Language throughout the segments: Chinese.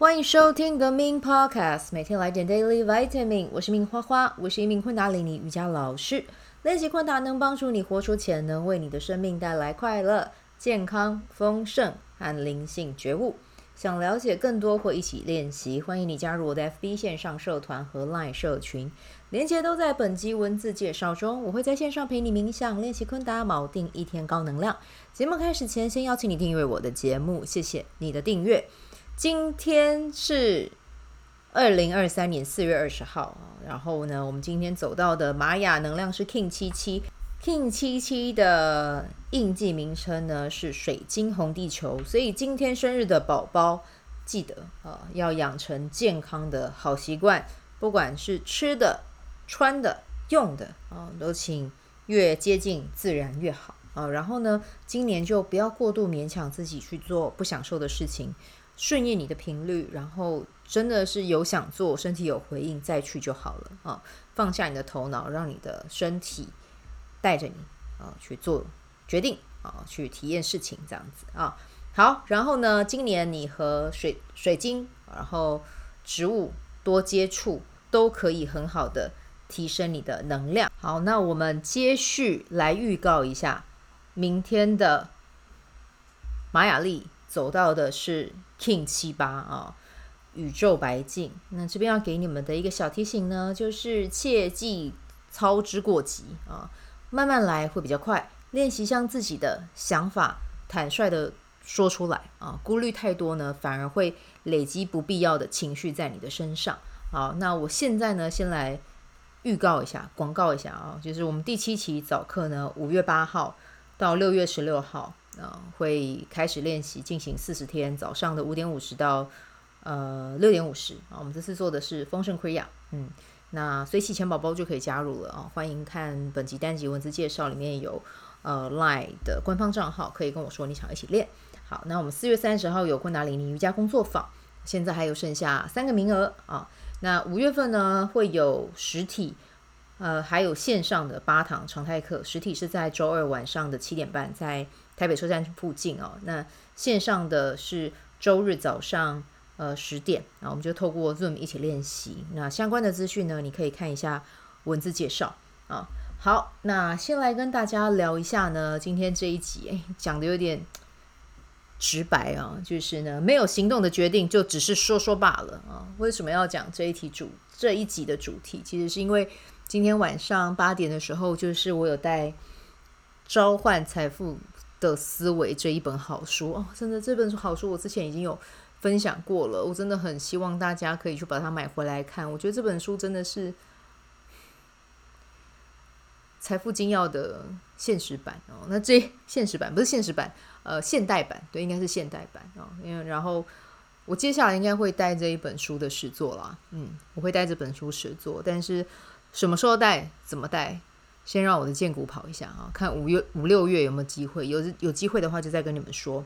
欢迎收听 The Min Podcast，每天来点 Daily Vitamin。我是明花花，我是一名昆达里尼瑜伽老师。练习昆达能帮助你活出潜能，为你的生命带来快乐、健康、丰盛和灵性觉悟。想了解更多或一起练习，欢迎你加入我的 FB 线上社团和 LINE 社群，连接都在本集文字介绍中。我会在线上陪你冥想、练习昆达、锚定一天高能量。节目开始前，先邀请你订阅我的节目，谢谢你的订阅。今天是二零二三年四月二十号，然后呢，我们今天走到的玛雅能量是 King 七七，King 七七的印记名称呢是水晶红地球，所以今天生日的宝宝记得啊，要养成健康的好习惯，不管是吃的、穿的、用的啊，都请越接近自然越好啊。然后呢，今年就不要过度勉强自己去做不享受的事情。顺应你的频率，然后真的是有想做，身体有回应，再去就好了啊！放下你的头脑，让你的身体带着你啊去做决定啊，去体验事情，这样子啊。好，然后呢，今年你和水水晶，然后植物多接触，都可以很好的提升你的能量。好，那我们接续来预告一下明天的玛雅历走到的是。King 七八啊，宇宙白镜。那这边要给你们的一个小提醒呢，就是切忌操之过急啊，慢慢来会比较快。练习将自己的想法坦率的说出来啊，顾虑太多呢，反而会累积不必要的情绪在你的身上。好，那我现在呢，先来预告一下，广告一下啊，就是我们第七期早课呢，五月八号到六月十六号。呃，会开始练习，进行四十天，早上的五点五十到呃六点五十啊。我们这次做的是丰盛瑜伽嗯，那随喜钱宝宝就可以加入了啊。欢迎看本集单集文字介绍，里面有呃 Line 的官方账号，可以跟我说你想一起练。好，那我们四月三十号有昆达里尼瑜伽工作坊，现在还有剩下三个名额啊。那五月份呢会有实体。呃，还有线上的八堂常态课，实体是在周二晚上的七点半，在台北车站附近哦。那线上的是周日早上呃十点，然后我们就透过 Zoom 一起练习。那相关的资讯呢，你可以看一下文字介绍啊。好，那先来跟大家聊一下呢，今天这一集讲的有点直白啊，就是呢没有行动的决定就只是说说罢了啊。为什么要讲这一题主这一集的主题？其实是因为。今天晚上八点的时候，就是我有带《召唤财富的思维》这一本好书哦，真的这本书好书，我之前已经有分享过了，我真的很希望大家可以去把它买回来看。我觉得这本书真的是财富精要的现实版哦。那这现实版不是现实版，呃，现代版对，应该是现代版哦。因为然后我接下来应该会带这一本书的实作啦，嗯，我会带这本书实作，但是。什么时候带？怎么带？先让我的荐骨跑一下啊，看五月五六月有没有机会。有有机会的话，就再跟你们说。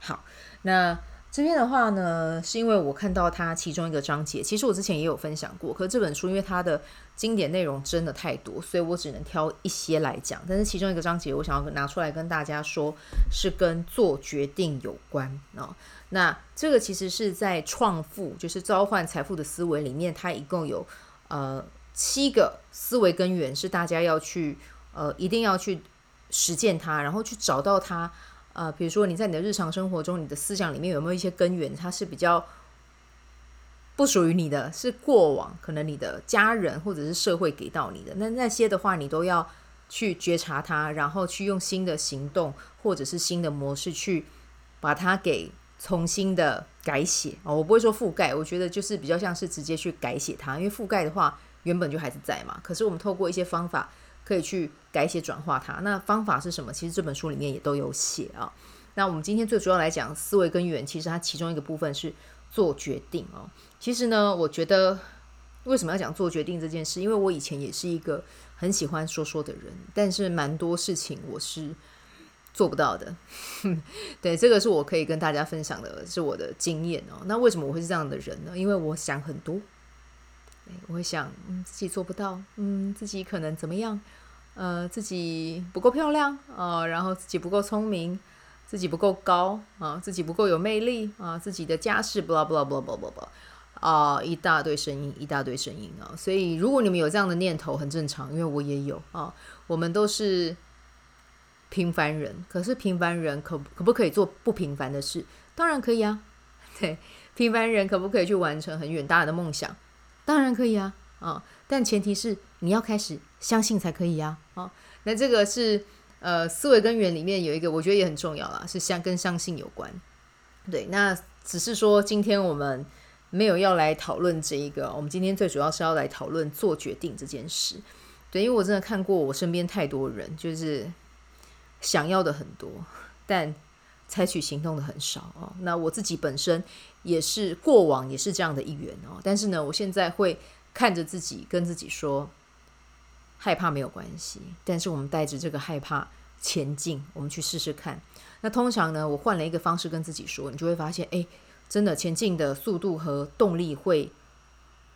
好，那这边的话呢，是因为我看到它其中一个章节，其实我之前也有分享过。可是这本书因为它的经典内容真的太多，所以我只能挑一些来讲。但是其中一个章节，我想要拿出来跟大家说，是跟做决定有关啊。那这个其实是在创富，就是召唤财富的思维里面，它一共有呃。七个思维根源是大家要去呃，一定要去实践它，然后去找到它。呃，比如说你在你的日常生活中，你的思想里面有没有一些根源，它是比较不属于你的，是过往可能你的家人或者是社会给到你的。那那些的话，你都要去觉察它，然后去用新的行动或者是新的模式去把它给重新的改写。哦，我不会说覆盖，我觉得就是比较像是直接去改写它，因为覆盖的话。原本就还是在嘛，可是我们透过一些方法可以去改写转化它。那方法是什么？其实这本书里面也都有写啊。那我们今天最主要来讲思维根源，其实它其中一个部分是做决定哦。其实呢，我觉得为什么要讲做决定这件事？因为我以前也是一个很喜欢说说的人，但是蛮多事情我是做不到的。对，这个是我可以跟大家分享的，是我的经验哦。那为什么我会是这样的人呢？因为我想很多。我会想，嗯，自己做不到，嗯，自己可能怎么样，呃，自己不够漂亮，呃，然后自己不够聪明，自己不够高啊，自己不够有魅力啊，自己的家世 blah blah blah blah blah，啊，一大堆声音，一大堆声音啊。所以如果你们有这样的念头，很正常，因为我也有啊。我们都是平凡人，可是平凡人可可不可以做不平凡的事？当然可以啊。对，平凡人可不可以去完成很远大的梦想？当然可以啊。啊，但前提是你要开始相信才可以呀。啊，那这个是。呃，思维根源里面有一个，我觉得也很重要啦，是相跟相信有关。对，那只是说今天我们没有要来讨论这一个，我们今天最主要是要来讨论做决定这件事。对，因为我真的看过我身边太多人，就是想要的很多，但采取行动的很少哦。那我自己本身也是过往也是这样的一员哦，但是呢，我现在会看着自己，跟自己说。害怕没有关系，但是我们带着这个害怕前进，我们去试试看。那通常呢，我换了一个方式跟自己说，你就会发现，哎，真的前进的速度和动力会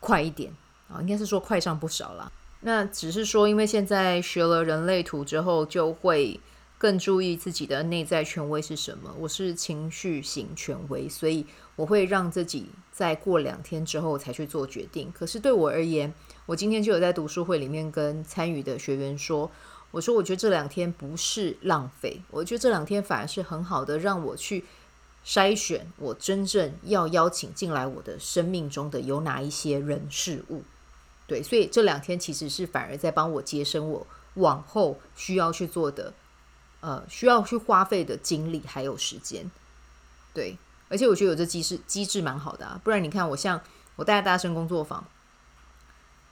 快一点啊，应该是说快上不少了。那只是说，因为现在学了人类图之后，就会更注意自己的内在权威是什么。我是情绪型权威，所以我会让自己在过两天之后才去做决定。可是对我而言，我今天就有在读书会里面跟参与的学员说，我说我觉得这两天不是浪费，我觉得这两天反而是很好的，让我去筛选我真正要邀请进来我的生命中的有哪一些人事物。对，所以这两天其实是反而在帮我节省我往后需要去做的，呃，需要去花费的精力还有时间。对，而且我觉得有这机制机制蛮好的啊，不然你看我像我带大生工作坊。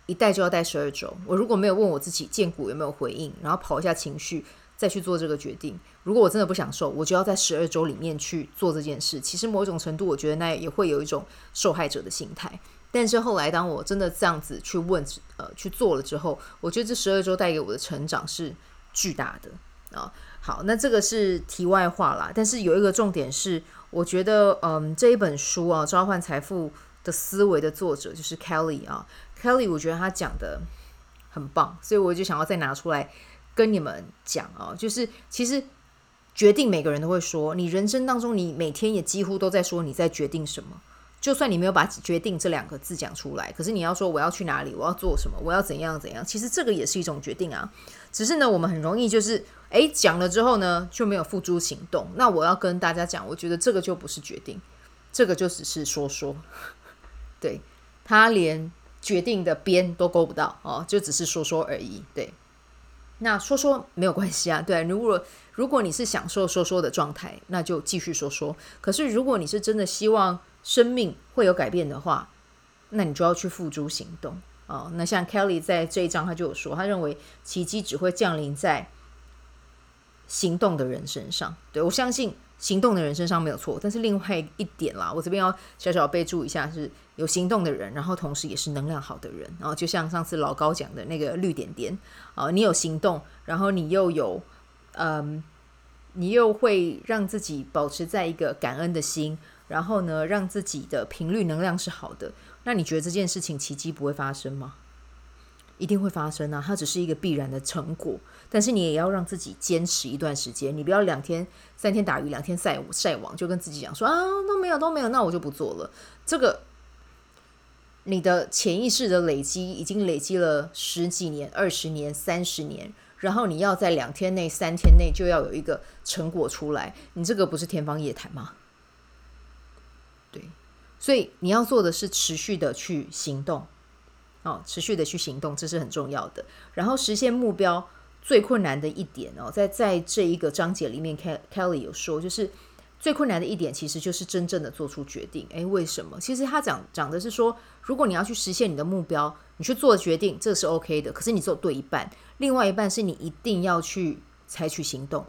一带就要带十二周。我如果没有问我自己见骨有没有回应，然后跑一下情绪，再去做这个决定。如果我真的不想受，我就要在十二周里面去做这件事。其实某种程度，我觉得那也会有一种受害者的心态。但是后来，当我真的这样子去问，呃，去做了之后，我觉得这十二周带给我的成长是巨大的啊。好，那这个是题外话啦。但是有一个重点是，我觉得，嗯，这一本书啊，《召唤财富的思维》的作者就是 Kelly 啊。Kelly，我觉得他讲的很棒，所以我就想要再拿出来跟你们讲啊，就是其实决定每个人都会说，你人生当中你每天也几乎都在说你在决定什么，就算你没有把“决定”这两个字讲出来，可是你要说我要去哪里，我要做什么，我要怎样怎样，其实这个也是一种决定啊。只是呢，我们很容易就是诶讲了之后呢就没有付诸行动。那我要跟大家讲，我觉得这个就不是决定，这个就只是说说，对，他连。决定的边都够不到哦，就只是说说而已。对，那说说没有关系啊。对，如果如果你是享受说说的状态，那就继续说说。可是如果你是真的希望生命会有改变的话，那你就要去付诸行动哦。那像 Kelly 在这一章他就有说，他认为奇迹只会降临在行动的人身上。对，我相信。行动的人身上没有错，但是另外一点啦，我这边要小小备注一下，是有行动的人，然后同时也是能量好的人，然后就像上次老高讲的那个绿点点啊，你有行动，然后你又有嗯，你又会让自己保持在一个感恩的心，然后呢，让自己的频率能量是好的，那你觉得这件事情奇迹不会发生吗？一定会发生啊，它只是一个必然的成果。但是你也要让自己坚持一段时间，你不要两天、三天打鱼两天晒晒网，就跟自己讲说啊都没有都没有，那我就不做了。这个你的潜意识的累积已经累积了十几年、二十年、三十年，然后你要在两天内、三天内就要有一个成果出来，你这个不是天方夜谭吗？所以你要做的是持续的去行动，哦，持续的去行动，这是很重要的。然后实现目标。最困难的一点哦，在在这一个章节里面，Kelly 有说，就是最困难的一点，其实就是真正的做出决定。诶，为什么？其实他讲讲的是说，如果你要去实现你的目标，你去做决定，这是 OK 的。可是你做对一半，另外一半是你一定要去采取行动。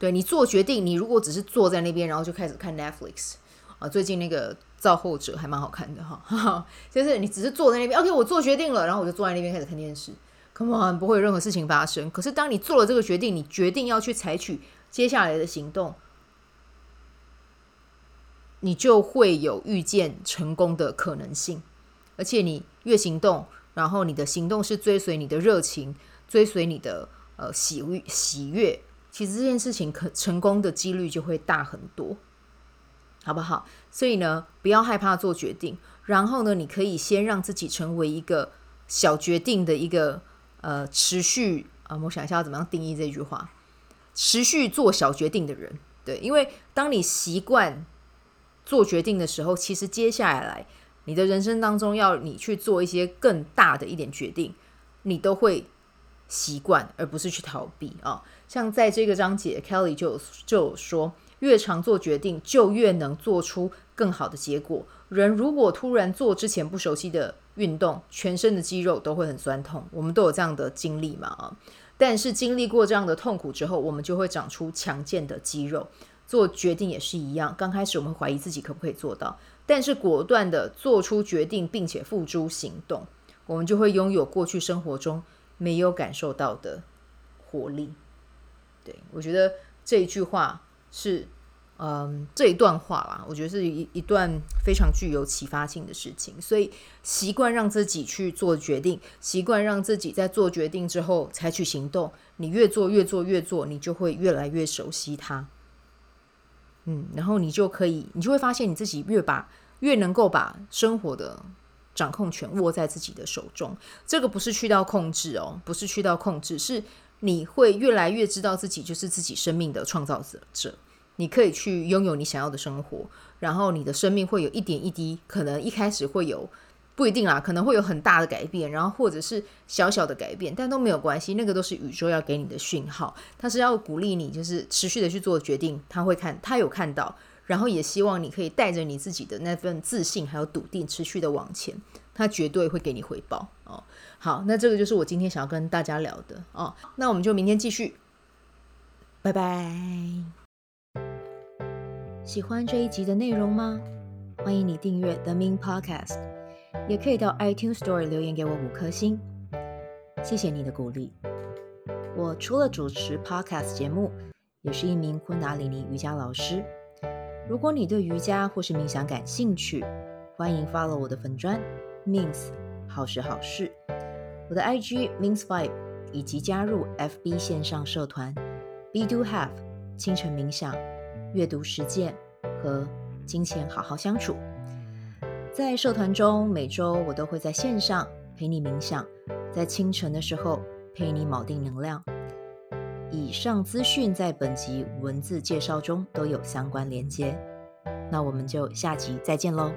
对，你做决定，你如果只是坐在那边，然后就开始看 Netflix 啊，最近那个造后者还蛮好看的哈，就是你只是坐在那边，OK，我做决定了，然后我就坐在那边开始看电视。Come on，不会有任何事情发生。可是当你做了这个决定，你决定要去采取接下来的行动，你就会有遇见成功的可能性。而且你越行动，然后你的行动是追随你的热情，追随你的呃喜喜悦，其实这件事情可成功的几率就会大很多，好不好？所以呢，不要害怕做决定，然后呢，你可以先让自己成为一个小决定的一个呃持续啊、我想一下要怎么样定义这句话，持续做小决定的人，对，因为当你习惯做决定的时候，其实接下来你的人生当中要你去做一些更大的一点决定，你都会。习惯，而不是去逃避啊！像在这个章节，Kelly 就就说，越常做决定，就越能做出更好的结果。人如果突然做之前不熟悉的运动，全身的肌肉都会很酸痛。我们都有这样的经历嘛啊！但是经历过这样的痛苦之后，我们就会长出强健的肌肉。做决定也是一样，刚开始我们怀疑自己可不可以做到，但是果断的做出决定，并且付诸行动，我们就会拥有过去生活中。没有感受到的活力，对，我觉得这一句话是，嗯，这一段话啦，我觉得是一一段非常具有启发性的事情。所以习惯让自己去做决定，习惯让自己在做决定之后采取行动。你越做越做越做，你就会越来越熟悉它。嗯，然后你就可以，你就会发现你自己越把越能够把生活的。掌控权握在自己的手中，这个不是去到控制哦，不是去到控制，是你会越来越知道自己就是自己生命的创造者。你可以去拥有你想要的生活，然后你的生命会有一点一滴，可能一开始会有不一定啦，可能会有很大的改变，然后或者是小小的改变，但都没有关系，那个都是宇宙要给你的讯号，它是要鼓励你，就是持续的去做决定。他会看，他有看到。然后也希望你可以带着你自己的那份自信还有笃定，持续的往前，他绝对会给你回报哦。好，那这个就是我今天想要跟大家聊的哦。那我们就明天继续，拜拜。喜欢这一集的内容吗？欢迎你订阅 The Min Podcast，也可以到 iTunes Store 留言给我五颗星，谢谢你的鼓励。我除了主持 Podcast 节目，也是一名昆达里尼瑜伽老师。如果你对瑜伽或是冥想感兴趣，欢迎 follow 我的粉专 Mins 好时好事，我的 IG Mins Vibe，以及加入 FB 线上社团 Be Do Have 清晨冥想、阅读实践和金钱好好相处。在社团中，每周我都会在线上陪你冥想，在清晨的时候陪你锚定能量。以上资讯在本集文字介绍中都有相关连接，那我们就下集再见喽。